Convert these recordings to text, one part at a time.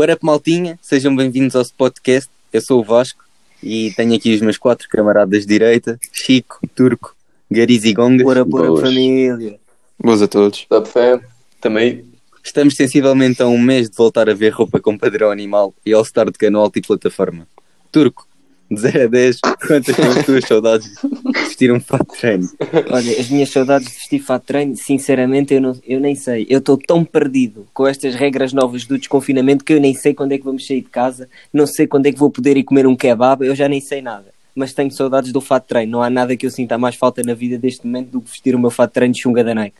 What up, maltinha? Sejam bem-vindos ao podcast. Eu sou o Vasco e tenho aqui os meus quatro camaradas de direita: Chico, Turco, Gariz e Gongas. Bora, bora, Boas. família. Boas a todos. Up fam, também. Estamos sensivelmente a um mês de voltar a ver roupa com padrão animal e All Star de cano alto e plataforma. Turco, 0 a 10, quantas são as tuas saudades de vestir um fato de treino? Olha, as minhas saudades de vestir fato de treino, sinceramente, eu, não, eu nem sei. Eu estou tão perdido com estas regras novas do desconfinamento que eu nem sei quando é que vamos sair de casa, não sei quando é que vou poder ir comer um kebab, eu já nem sei nada. Mas tenho saudades do fato de treino. Não há nada que eu sinta mais falta na vida deste momento do que vestir o meu fato de treino de chunga da Nike.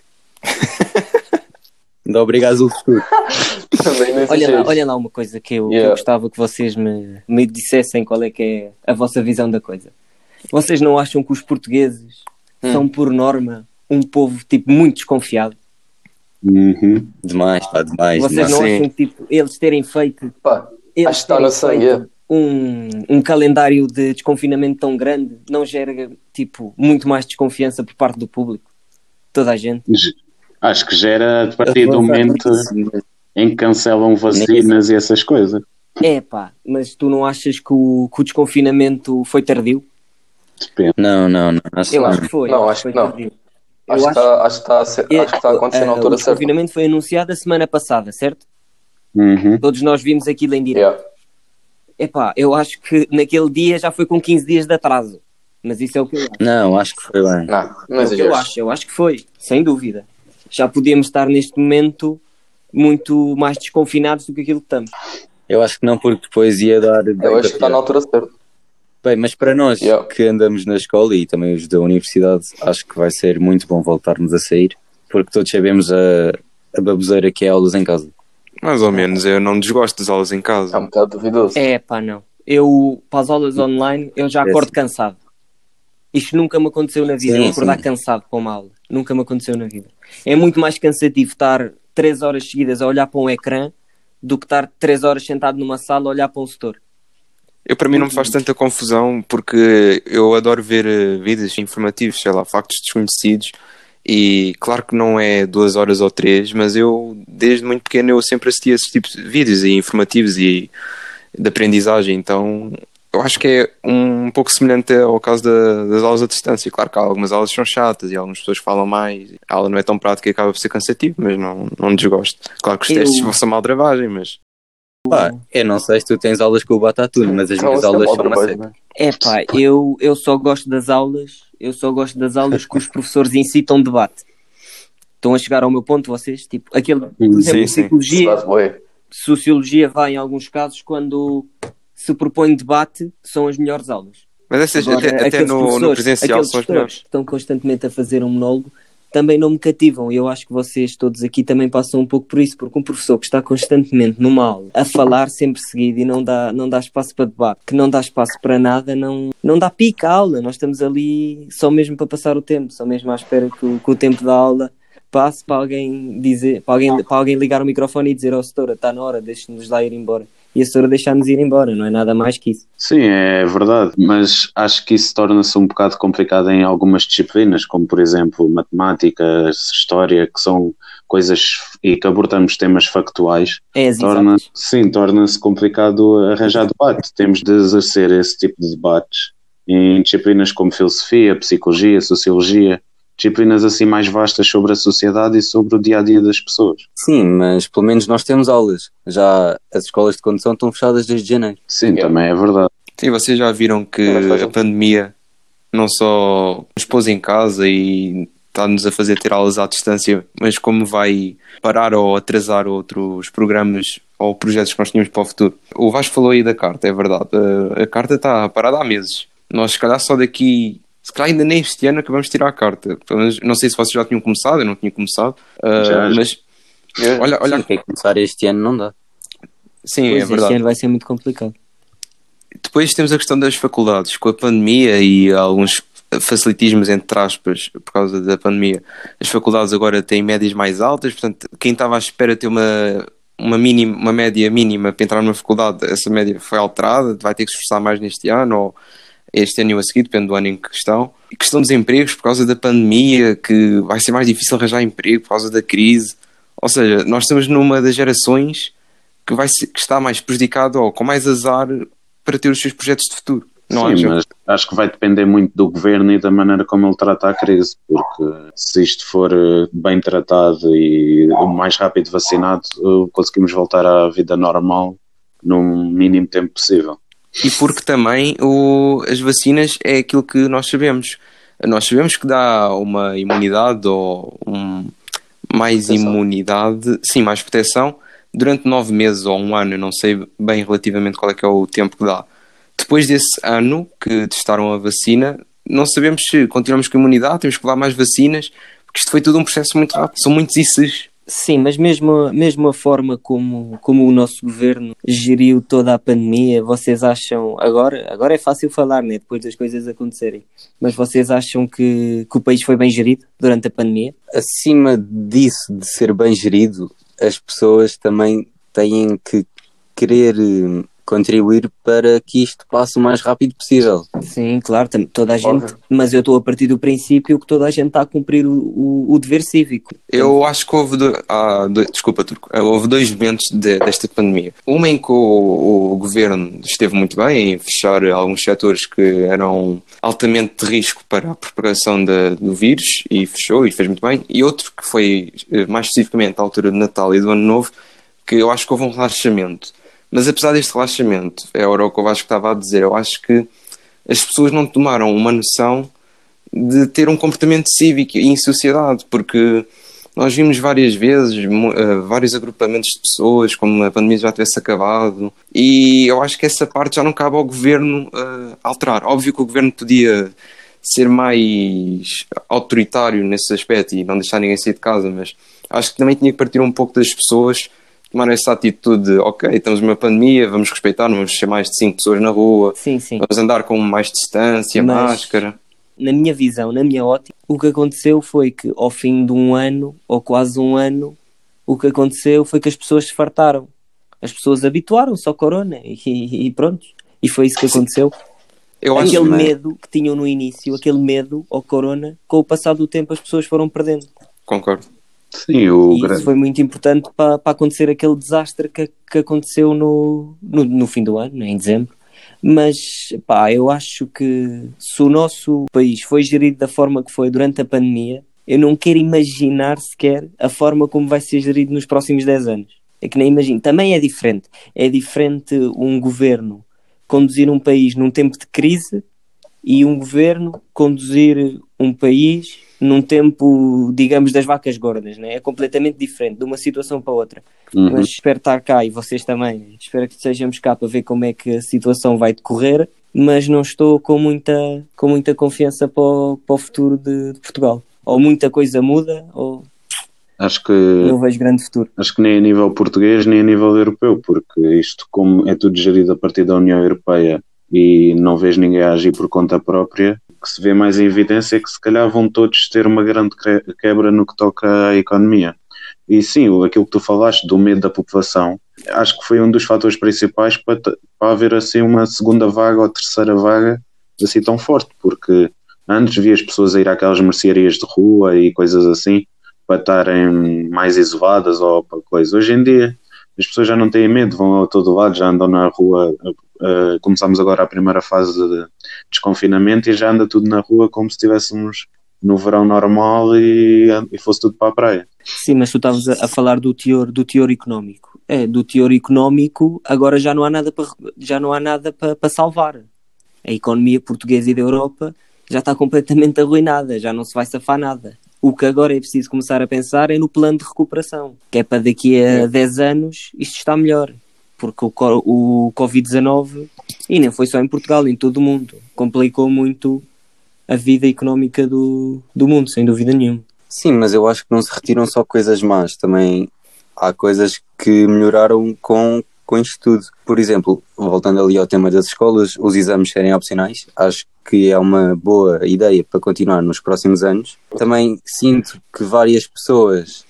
Dá obrigado azul escuro. Também nesse Olha lá, olha lá uma coisa que eu, que eu Yeah. gostava que vocês me, me dissessem qual é que é a vossa visão da coisa. Vocês não acham que os portugueses Hum. são, por norma, um povo tipo muito desconfiado? Uhum. Demais, pá, demais. Vocês demais. não Sim. acham que tipo, eles terem feito, Pá, eles Acho terem sangue, feito é. um, um calendário de desconfinamento tão grande não gera tipo muito mais desconfiança por parte do público? Toda a gente. Acho que gera a partir do momento em que cancelam vacinas e essas coisas. É pá, mas tu não achas que o, que o desconfinamento foi tardio? Depende. Não, não, não. Acho Eu que acho que foi. Não, acho que não. acho, Eu que está, acho, que está a ser- acho que está a acontecer na altura o certa. desconfinamento foi anunciado a semana passada, certo? Uhum. Todos nós vimos aquilo em direto. Yeah. Epá, eu acho que naquele dia já foi com 15 dias de atraso. Mas isso é o que eu acho. Não, acho que foi bem. Não, não É o que eu acho. Eu acho que foi, sem dúvida. Já podíamos estar neste momento muito mais desconfinados do que aquilo que estamos. Eu acho que não, porque depois ia dar. Eu acho que está na altura certa. Bem, mas para nós Yeah. que andamos na escola e também os da universidade, acho que vai ser muito bom voltarmos a sair, porque todos sabemos a, a baboseira que é aulas em casa. Mais ou menos, eu não desgosto das aulas em É casa. um bocado duvidoso. É pá, não. Eu, para as aulas online, eu já É acordo assim. cansado. Isto nunca me aconteceu na vida, Sim, eu acordar sim. cansado para uma aula. Nunca me aconteceu na vida. É muito mais cansativo estar 3 horas seguidas a olhar para um ecrã do que estar 3 horas sentado numa sala a olhar para um setor. Eu, para mim, não me faz tanta confusão porque eu adoro ver eh, vídeos informativos, sei lá, factos desconhecidos. E claro que não é duas horas ou três, mas eu, desde muito pequeno, eu sempre assisti a esses tipos de vídeos e informativos e de aprendizagem. Então, eu acho que é um pouco semelhante ao caso da- das aulas à distância. Claro que há algumas aulas são chatas e algumas pessoas falam mais. A aula não é tão prática e acaba por ser cansativo, mas não, não desgosto. Claro que os Eu- testes são uma dravagem, mas Pá, eu não sei se tu tens aulas com o Batatune, mas as Não, minhas é aulas são uma né? É pá, eu, eu só gosto das aulas, eu só gosto das aulas que os professores incitam debate. Estão a chegar ao meu ponto, vocês? Tipo, aquele, por exemplo, Sim, sim. psicologia, sociologia vai em alguns casos quando se propõe debate, são as melhores aulas. Mas essas, Agora, até, até no, no presencial são as melhores. que estão constantemente a fazer um monólogo também não me cativam. E eu acho que vocês todos aqui também passam um pouco por isso, porque um professor que está constantemente numa aula a falar sempre seguido e não dá, não dá espaço para debate, que não dá espaço para nada, não, não dá pica à aula. Nós estamos ali só mesmo para passar o tempo, só mesmo à espera que o, que o tempo da aula passe para alguém dizer, para alguém, para alguém ligar o microfone e dizer, ó setora, está na hora, deixe-nos lá ir embora. E a setora deixar-nos ir embora, não é nada mais que isso. Sim, é verdade, mas acho que isso torna-se um bocado complicado em algumas disciplinas, como por exemplo matemática, história, que são coisas e que abordamos temas factuais. É Torna, exatas. sim, torna-se complicado arranjar debate. Temos de exercer esse tipo de debates em disciplinas como filosofia, psicologia, sociologia, disciplinas assim mais vastas sobre a sociedade e sobre o dia a dia das pessoas. Sim, mas pelo menos nós temos aulas. Já as escolas de condução estão fechadas desde janeiro. Sim, também é verdade. Sim, vocês já viram que a pandemia não só nos pôs em casa e está-nos a fazer ter aulas à distância, mas como vai parar ou atrasar outros programas ou projetos que nós tínhamos para o futuro. O Vasco falou aí da carta, é verdade. A, a carta está parada há meses. Nós, se calhar, só daqui. Se calhar ainda nem este ano acabamos de tirar a carta. Não sei se vocês já tinham começado, eu não tinha começado. Ah, Já, já. mas olha, olha, Sim, quer começar este ano não dá. sim, Pois, é este verdade. ano vai ser muito complicado. Depois temos a questão das faculdades, com a pandemia e alguns facilitismos, entre aspas, por causa da pandemia. As faculdades agora têm médias mais altas, portanto, quem estava à espera de ter uma, uma, mínima, uma média mínima para entrar numa faculdade, essa média foi alterada, vai ter que se esforçar mais neste ano ou este ano e a seguir, depende do ano em questão. E questão dos empregos, por causa da pandemia, que vai ser mais difícil arranjar emprego por causa da crise. Ou seja, nós estamos numa das gerações que, vai ser, que está mais prejudicado ou com mais azar para ter os seus projetos de futuro. Não Sim, acha? mas acho que vai depender muito do governo e da maneira como ele trata a crise, porque se isto for eh, bem tratado e o mais rápido vacinado, eh, conseguimos voltar à vida normal num mínimo tempo possível. E porque também o, as vacinas é aquilo que nós sabemos. Nós sabemos que dá uma imunidade ou um, mais Proteção. imunidade, sim, mais proteção, durante nove meses ou um ano, eu não sei bem relativamente qual é que é o tempo que dá. Depois desse ano que testaram a vacina, não sabemos se continuamos com a imunidade, temos que levar mais vacinas, porque isto foi tudo um processo muito rápido, são muitos ICs. Sim, mas mesmo, mesmo a forma como, como o nosso governo geriu toda a pandemia, vocês acham, agora, agora é fácil falar, né, depois das coisas acontecerem, mas vocês acham que, que o país foi bem gerido durante a pandemia? Acima disso, de ser bem gerido, as pessoas também têm que querer eh, contribuir para que isto passe o mais rápido possível. Sim, claro, toda a gente, Óbvio. mas eu estou a partir do princípio que toda a gente está a cumprir o, o, o dever cívico. Eu acho que houve, do- ah, do- desculpa, Turco, Ah, houve dois momentos de- desta pandemia. Uma em que o, o governo esteve muito bem em fechar alguns setores que eram altamente de risco para a propagação da- do vírus e fechou e fez muito bem. E outro que foi eh, mais especificamente à altura de Natal e do Ano Novo, que eu acho que houve um relaxamento. Mas apesar deste relaxamento, é o que eu acho que estava a dizer, eu acho que as pessoas não tomaram uma noção de ter um comportamento cívico em sociedade, porque nós vimos várias vezes eh, vários agrupamentos de pessoas, como a pandemia já tivesse acabado, e eu acho que essa parte já não cabe ao governo eh, alterar. Óbvio que o governo podia ser mais autoritário nesse aspecto e não deixar ninguém sair de casa, mas acho que também tinha que partir um pouco das pessoas tomar essa atitude de, ok, estamos numa pandemia, vamos respeitar, não vamos ser mais de cinco pessoas na rua, Sim, sim. vamos andar com mais distância, Mas- máscara. na minha visão, na minha ótica, o que aconteceu foi que ao fim de um ano, ou quase um ano, o que aconteceu foi que as pessoas se fartaram. As pessoas habituaram-se ao corona e, e pronto. E foi isso que aconteceu. Eu aquele é? medo que tinham no início, aquele medo ao corona, com o passar do tempo as pessoas foram perdendo. concordo. Sim, o E gra- isso foi muito importante para, para acontecer aquele desastre que, que aconteceu no, no, no fim do ano, em dezembro. Mas, pá, eu acho que se o nosso país foi gerido da forma que foi durante a pandemia, eu não quero imaginar sequer a forma como vai ser gerido nos próximos 10 anos. É que nem imagino. Também é diferente. É diferente um governo conduzir um país num tempo de crise e um governo conduzir um país num tempo, digamos, das vacas gordas, né? É completamente diferente de uma situação para outra. Uhum. Mas espero estar cá e vocês também. Espero que estejamos cá para ver como é que a situação vai decorrer, mas não estou com muita, com muita confiança para o, para o futuro de, de Portugal. Ou muita coisa muda, ou acho que não vejo grande futuro. acho que nem a nível português nem a nível europeu, porque isto, como é tudo gerido a partir da União Europeia e não vês ninguém agir por conta própria, que se vê mais em evidência é que se calhar vão todos ter uma grande que- quebra no que toca à economia. E sim, aquilo que tu falaste do medo da população, acho que foi um dos fatores principais para, para haver assim uma segunda vaga ou terceira vaga assim tão forte, porque antes via as pessoas a ir àquelas mercearias de rua e coisas assim para estarem mais isoladas ou para coisa. Hoje em dia as pessoas já não têm medo, vão a todo lado, já andam na rua. eh, começamos agora a primeira fase de desconfinamento e já anda tudo na rua como se estivéssemos no verão normal e, e fosse tudo para a praia. Sim, mas tu estavas a, a falar do teor, do teor económico. É, do teor económico, agora já não há nada para, já não há nada para, para salvar. A economia portuguesa e da Europa já está completamente arruinada, já não se vai safar nada. O que agora é preciso começar a pensar é no plano de recuperação, que é para daqui a 10 anos isto está melhor. Porque o, o Covid-19, e nem foi só em Portugal, em todo o mundo, complicou muito a vida económica do, do mundo, sem dúvida nenhuma. Sim, mas eu acho que não se retiram só coisas más, também há coisas que melhoraram com, com isto tudo. Por exemplo, voltando ali ao tema das escolas, os exames serem opcionais, acho que é uma boa ideia para continuar nos próximos anos. Também sinto que várias pessoas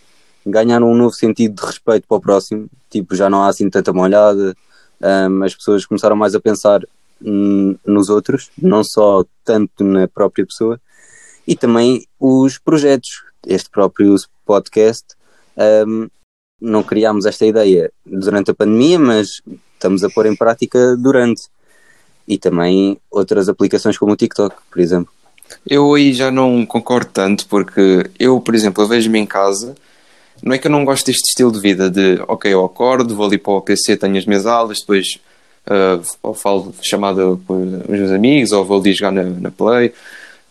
ganharam um novo sentido de respeito para o próximo, tipo, já não há assim tanta molhada, hum, as pessoas começaram mais a pensar nos outros, não só tanto na própria pessoa, e também os projetos. Este próprio podcast não criámos esta ideia durante a pandemia, mas estamos a pôr em prática durante. E também outras aplicações como o TikTok, por exemplo. Eu aí já não concordo tanto, porque eu, por exemplo, vejo-me em casa, não é que eu não gosto deste estilo de vida, de ok, eu acordo, vou ali para o PC, tenho as minhas aulas, depois uh, falo chamada com os meus amigos, ou vou ali jogar na, na Play,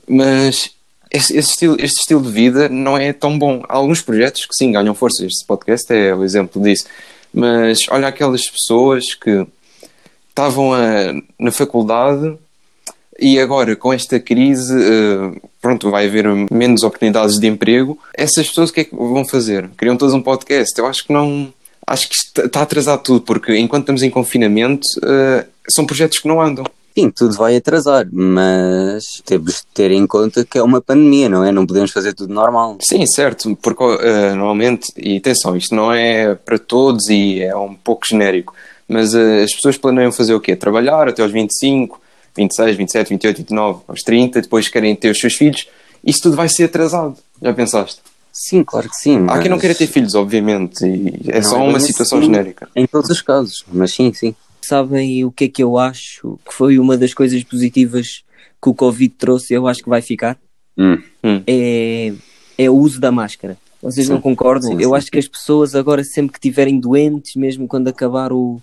mas estilo, este estilo de vida não é tão bom. Há alguns projetos que sim ganham força, este podcast é o exemplo disso, mas olha aquelas pessoas que estavam a, na faculdade e agora com esta crise, uh, pronto, vai haver menos oportunidades de emprego. Essas pessoas o que é que vão fazer? Criam todos um podcast? Eu acho que não. Acho que está atrasado tudo, porque enquanto estamos em confinamento, uh, são projetos que não andam. Sim, tudo vai atrasar, mas temos de ter em conta que é uma pandemia, não é? Não podemos fazer tudo normal. Sim, certo, porque uh, normalmente, e atenção, isto não é para todos e é um pouco genérico, mas uh, as pessoas planeiam fazer o quê? Trabalhar até aos 25, 26, 27, 28, 29, aos 30, depois querem ter os seus filhos, isso tudo vai ser atrasado. Já pensaste? Sim, claro que sim. Há quem não queira ter filhos, obviamente, e é não, só uma situação sim, genérica. Em todos os casos, mas sim, sim. Sabem o que é que eu acho que foi uma das coisas positivas que o Covid trouxe? Eu acho que vai ficar. Hum. Hum. É, é o uso da máscara. Vocês Sim. não concordam? Sim, eu sim, acho que as pessoas agora, sempre que estiverem doentes, mesmo quando acabar o,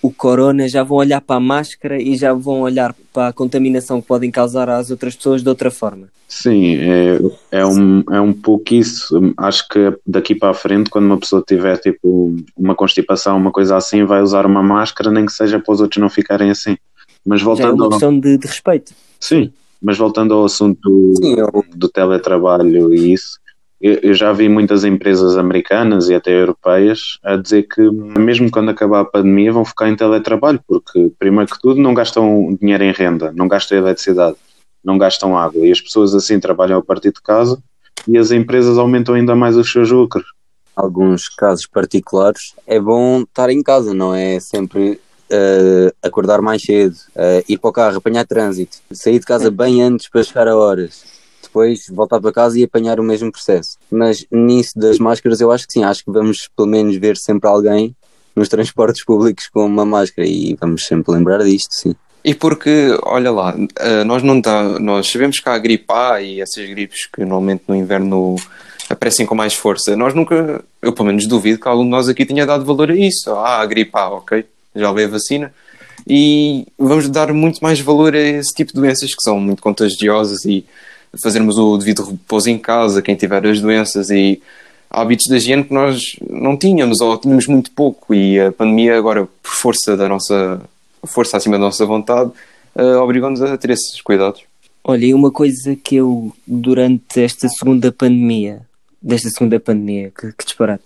o corona, já vão olhar para a máscara e já vão olhar para a contaminação que podem causar às outras pessoas de outra forma. Sim, é, é, um, é um pouco isso. Acho que daqui para a frente, quando uma pessoa tiver tipo uma constipação, uma coisa assim, vai usar uma máscara, nem que seja para os outros não ficarem assim. Mas Já é voltando uma ao, questão de, de respeito. sim, mas voltando ao assunto Sim, eu- do teletrabalho e isso, eu, já vi muitas empresas americanas e até europeias a dizer que mesmo quando acabar a pandemia vão focar em teletrabalho, porque primeiro que tudo não gastam dinheiro em renda, não gastam eletricidade, não gastam água. E as pessoas assim trabalham a partir de casa e as empresas aumentam ainda mais os seus lucros. alguns casos particulares, é bom estar em casa, não é sempre eh, acordar mais cedo, eh, ir para o carro, apanhar trânsito, sair de casa bem antes para chegar a horas, depois voltar para casa e apanhar o mesmo processo. Mas nisso das máscaras, eu acho que sim, acho que vamos pelo menos ver sempre alguém nos transportes públicos com uma máscara e vamos sempre lembrar disto, sim. E porque, olha lá, eh, nós não tá, nós sabemos que há a gripe A e essas gripes que normalmente no inverno aparecem com mais força. Nós nunca, eu pelo menos duvido que algum de nós aqui tenha dado valor a isso. Ah, a gripe A, ok, já veio a vacina. E vamos dar muito mais valor a esse tipo de doenças que são muito contagiosas e fazermos o devido repouso em casa, quem tiver as doenças e hábitos de higiene que nós não tínhamos ou tínhamos muito pouco e a pandemia agora, por força da nossa força acima da nossa vontade, eh, obrigou-nos a ter esses cuidados. Olha, e uma coisa que eu, durante esta segunda pandemia, desta segunda pandemia, que, que disparate,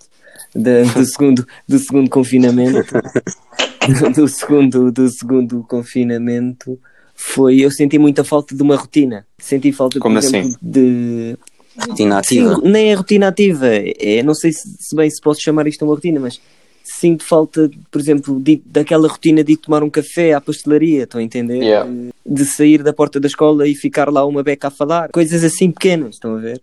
da- do, segundo, do segundo confinamento, do segundo, do segundo confinamento, foi, eu senti muita falta de uma rotina. Senti falta, por Como exemplo, assim? de... Rotina Sim, ativa. nem é rotina ativa. É, não sei se, se bem se posso chamar isto uma rotina, mas sinto falta, por exemplo, de- daquela rotina de ir tomar um café à pastelaria, estão a entender? Yeah. De, de sair da porta da escola e ficar lá uma beca a falar. Coisas assim pequenas, estão a ver?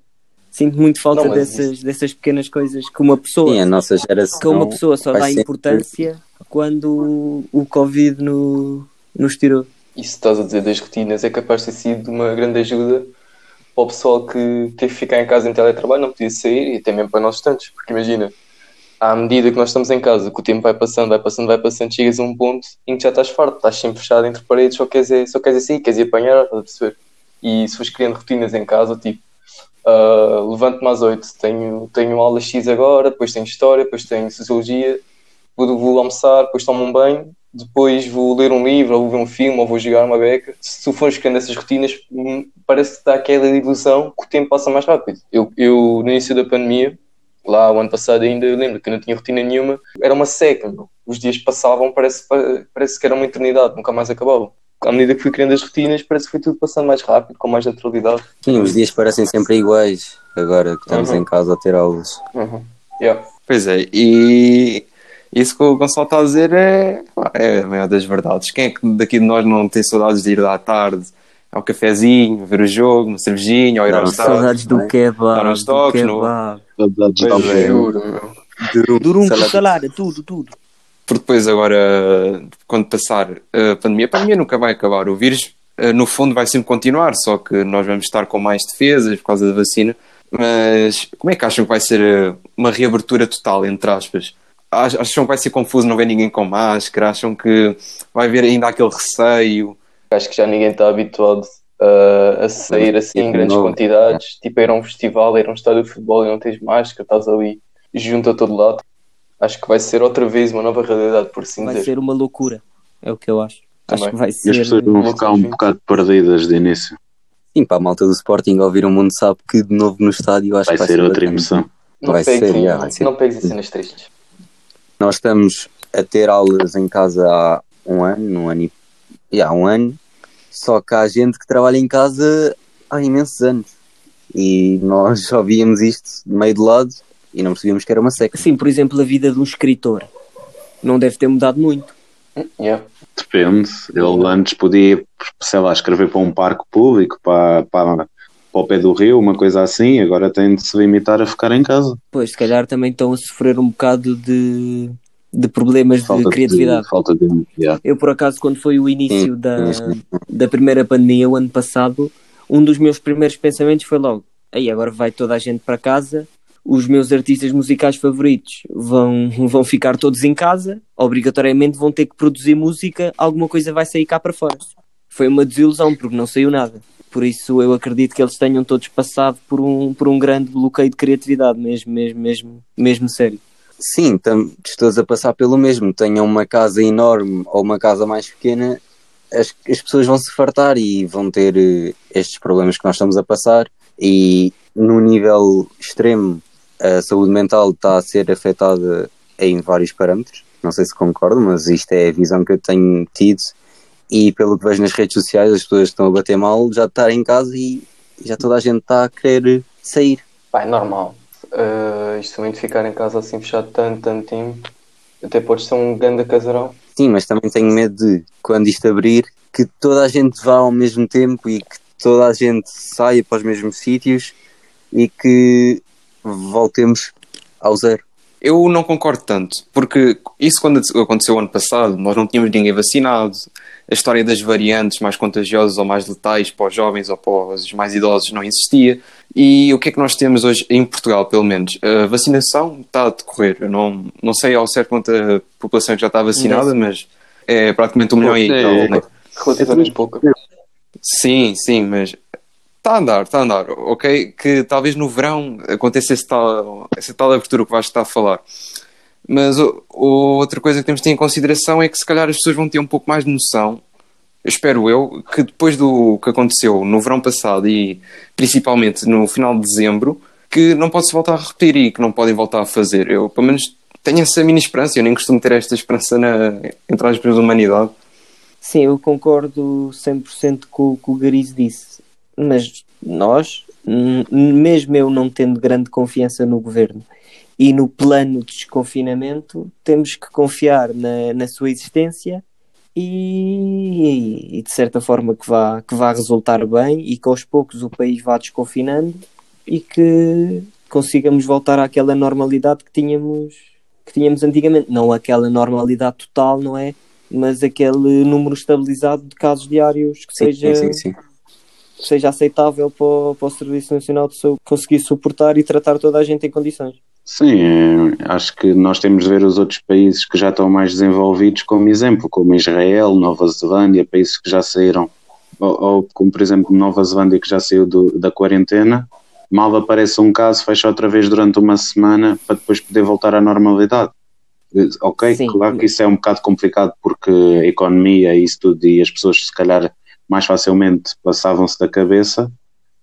Sinto muito falta Não, dessas, dessas pequenas coisas que uma pessoa, Sim, a nossa geração. que uma pessoa só dá sempre- importância quando o Covid no, nos tirou. Isso estás a dizer das rotinas é capaz de ter sido uma grande ajuda para o pessoal que teve que ficar em casa em teletrabalho, não podia sair e até mesmo para nós estantes, porque imagina, à medida que nós estamos em casa, que o tempo vai passando, vai passando, vai passando, chegas a um ponto em que já estás farto, estás sempre fechado entre paredes, só queres, é, só queres é sair, queres ir apanhar, estás a perceber? E se fores criando rotinas em casa, tipo, ah, levanto-me às 8, tenho, tenho aula X agora, depois tenho História, depois tenho Sociologia, vou, vou almoçar, depois tomo um banho, depois vou ler um livro, ou vou ver um filme, ou vou jogar uma beca. Se tu fores criando essas rotinas, hum, parece que dá aquela ilusão que o tempo passa mais rápido. Eu, eu no início da pandemia, lá o ano passado ainda, eu lembro que eu não tinha rotina nenhuma, era uma seca, meu. os dias passavam, parece, parece que era uma eternidade, nunca mais acabavam. À medida que fui criando as rotinas, parece que foi tudo passando mais rápido, com mais naturalidade. Sim, os dias parecem sempre iguais, agora que estamos Uhum. em casa a ter aulas. Uhum. Yeah. Pois é, e isso que o Gonçalo está a dizer é, é a maior das verdades. Quem é que daqui de nós não tem saudades de ir à tarde ao cafezinho, ver o jogo, uma cervejinha, ou ir Não, ao não estádio? Saudades do não é? kebab. Dar do toques no- kebab. Saudades é. almoço. Juro, meu. Salada. salada, tudo, tudo. Porque depois agora, quando passar a pandemia, a pandemia nunca vai acabar. O vírus, eh, no fundo, vai sempre continuar, só que nós vamos estar com mais defesas por causa da vacina. Mas como é que acham que vai ser eh, uma reabertura total, entre aspas? Ach- Acham que vai ser confuso não ver ninguém com máscara? Acham que vai haver ainda aquele receio? Acho que já ninguém está habituado a, a sair assim em Tipo, grandes não. quantidades. Tipo, a ir a um festival, a ir a um estádio de futebol e não tens máscara, estás ali junto a todo lado. Acho que vai ser outra vez uma nova realidade, por assim Vai dizer. ser uma loucura. É o que eu acho. Acho Também. que vai E as ser. pessoas vão ficar um bocado perdidas de início. Sim, para a malta do Sporting, ao ouvir o mundo sabe que de novo no estádio acho Vai que vai ser outra bacana. emoção. Não Vai pegues, ser, em, já, vai ser. não pegues em cenas tristes. Nós estamos a ter aulas em casa há um ano, um ano e e há um ano, só que há gente que trabalha em casa há imensos anos. E nós só víamos isto de meio de lado e não percebíamos que era uma seca. Sim, por exemplo, a vida de um escritor não deve ter mudado muito. Yeah. Depende. Ele antes podia, sei lá, escrever para um parque público, para, para, para o pé do rio, uma coisa assim. Agora tem de se limitar a ficar em casa. Pois, se calhar também estão a sofrer um bocado de, de problemas Falta de criatividade. falta de yeah. Eu, por acaso, quando foi o início Sim, da, sim, da primeira pandemia, o ano passado, um dos meus primeiros pensamentos foi logo: aí agora vai toda a gente para casa, os meus artistas musicais favoritos vão, vão ficar todos em casa, obrigatoriamente vão ter que produzir música, alguma coisa vai sair cá para fora. Foi uma desilusão, porque não saiu nada. Por isso, eu acredito que eles tenham todos passado por um, por um grande bloqueio de criatividade, mesmo, mesmo, mesmo, mesmo sério. Sim, estamos todos a passar pelo mesmo. Tenham uma casa enorme ou uma casa mais pequena, as, as pessoas vão se fartar e vão ter eh, estes problemas que nós estamos a passar. E no nível extremo, a saúde mental está a ser afetada em vários parâmetros. Não sei se concordo, mas isto é a visão que eu tenho tido. E pelo que vejo nas redes sociais, as pessoas estão a bater mal já de estar em casa e já toda a gente está a querer sair. Pá, é normal. Uh, isto também de ficar em casa assim fechado tanto, tanto tempo. Até pode ser um grande casarão. Sim, mas também tenho medo de, quando isto abrir, que toda a gente vá ao mesmo tempo e que toda a gente saia para os mesmos sítios e que voltemos ao zero. Eu não concordo tanto, porque isso quando aconteceu ano passado, nós não tínhamos ninguém vacinado, a história das variantes mais contagiosas ou mais letais para os jovens ou para os mais idosos não existia. E o que é que nós temos hoje em Portugal, pelo menos? A vacinação está a decorrer. Eu não, não sei ao certo quanta população que já está vacinada, mas é praticamente um milhão e É, tal, é, né? Relativamente pouco. Sim, sim, mas está a andar, está a andar, ok? Que talvez no verão aconteça esse tal, essa tal abertura que Vasco está a falar. Mas o, outra coisa que temos de ter em consideração é que se calhar as pessoas vão ter um pouco mais de noção, espero eu, que depois do que aconteceu no verão passado e principalmente no final de dezembro, que não pode-se voltar a repetir e que não podem voltar a fazer. Eu, pelo menos, tenho essa mini esperança, eu nem costumo ter esta esperança na, entre as pessoas da humanidade. Sim, eu concordo 100% com o que o Gariz disse. Mas nós, mesmo eu não tendo grande confiança no governo e no plano de desconfinamento, temos que confiar na, na sua existência e, e de certa forma que vá, que vá resultar bem e que aos poucos o país vá desconfinando e que consigamos voltar àquela normalidade que tínhamos, que tínhamos antigamente. Não aquela normalidade total, não é? mas aquele número estabilizado de casos diários que Sim, seja, sim, sim, sim. Seja aceitável para o, para o Serviço Nacional de Saúde conseguir suportar e tratar toda a gente em condições. Sim, é, acho que nós temos de ver os outros países que já estão mais desenvolvidos como exemplo, como Israel, Nova Zelândia, países que já saíram, ou, ou como por exemplo Nova Zelândia que já saiu do- da quarentena, mal aparece um caso, fecha outra vez durante uma semana para depois poder voltar à normalidade. Eh, Ok, Sim. claro que isso é um bocado complicado porque a economia e isso tudo e as pessoas se calhar mais facilmente passavam-se da cabeça,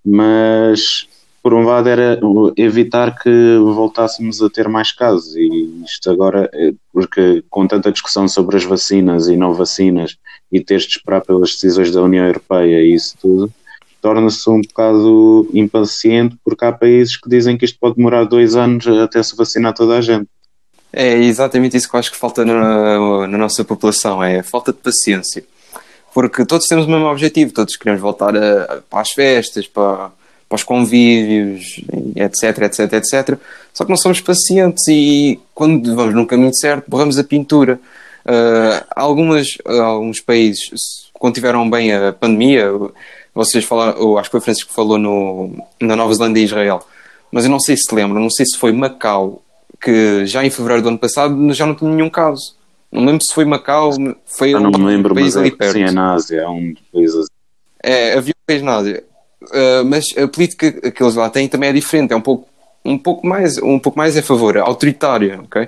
mas por um lado era evitar que voltássemos a ter mais casos e isto agora, eh, porque com tanta discussão sobre as vacinas e não vacinas e teres de esperar pelas decisões da União Europeia e isso tudo, torna-se um bocado impaciente porque há países que dizem que isto pode demorar dois anos até se vacinar toda a gente. É exatamente isso que eu acho que falta na, na nossa população, é falta de paciência. Porque todos temos o mesmo objetivo, todos queremos voltar a- para as festas, para, para os convívios, etc, etc, etc. Só que não somos pacientes e quando vamos num caminho certo, borramos a pintura. Uh, algumas, alguns países, quando tiveram bem a pandemia, vocês falaram, acho que foi o Francisco que falou no, na Nova Zelândia e Israel, mas eu não sei se lembram, não sei se foi Macau, que já em fevereiro do ano passado já não tinha nenhum caso. Não lembro se foi Macau, foi eu um não me lembro, país mas ali é, perto. sim, é na Ásia, é um país assim. É, havia um país na Ásia. Uh, mas a política que eles lá têm também é diferente, é um pouco, um pouco mais, um pouco mais a favor, é autoritária, ok?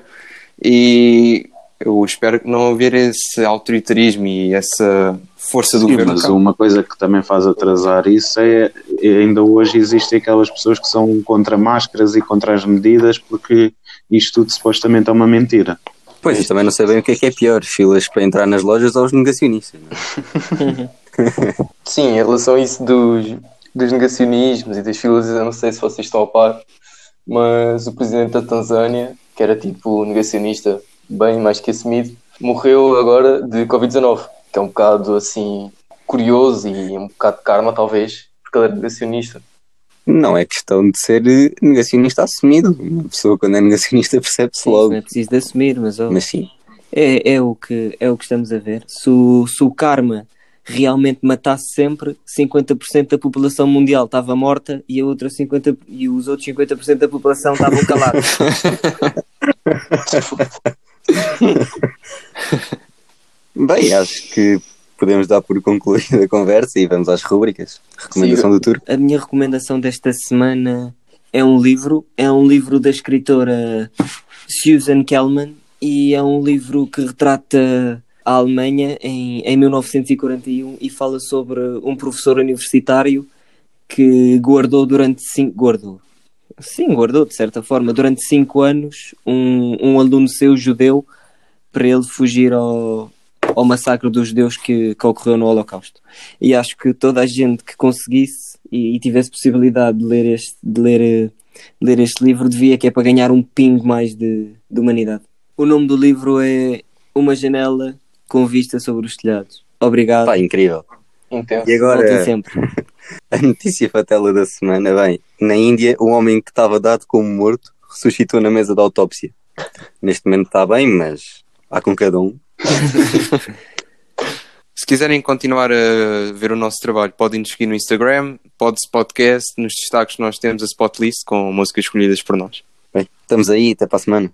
E eu espero que não haver esse autoritarismo e essa força do Sim, governo. mas cá. uma coisa que também faz atrasar isso é, é ainda hoje existem aquelas pessoas que são contra máscaras e contra as medidas porque isto tudo supostamente é uma mentira. Pois, eu também não sei bem o que é que é pior, filas para entrar nas lojas ou os negacionistas. não é? Sim, em relação a isso dos, dos negacionismos e das filas, eu não sei se vocês estão a par, mas o presidente da Tanzânia, que era tipo negacionista bem mais que assumido, morreu agora de Covid-19, que é um bocado assim curioso e um bocado de karma, talvez, porque ele era negacionista. Não é questão de ser eh, negacionista assumido. Uma pessoa quando é negacionista percebe-se logo. não é preciso de assumir, mas, ó, Mas sim, é, é, o que, é o que estamos a ver. Se o, se o karma realmente matasse sempre, 50% da população mundial estava morta e, a outra 50, e os outros 50% da população estavam calados. bem, acho que podemos dar por concluída a conversa e vamos às rubricas. Recomendação do tour. A minha recomendação desta semana é um livro, é um livro da escritora Susan Kellman e é um livro que retrata a Alemanha em, em 1941 e fala sobre um professor universitário que guardou durante cinco guardou sim guardou de certa forma durante cinco anos um, um aluno seu judeu para ele fugir ao, ao massacre dos judeus que, que ocorreu no Holocausto e acho que toda a gente que conseguisse e, e tivesse possibilidade de ler este de ler, de ler este livro devia que é para ganhar um pingo mais de, de humanidade o nome do livro é Uma Janela com Vista sobre os Telhados obrigado Pá, incrível. Intenso. E agora, Voltem sempre a notícia fatela da semana. Bem, na Índia, o homem que estava dado como morto ressuscitou na mesa da autópsia. Neste momento está bem, mas há com cada um. Se quiserem continuar a ver o nosso trabalho, podem nos seguir no Instagram, Pods Podcast, nos destaques nós temos a Spotlist com músicas escolhidas por nós. Bem, estamos aí, até para a semana.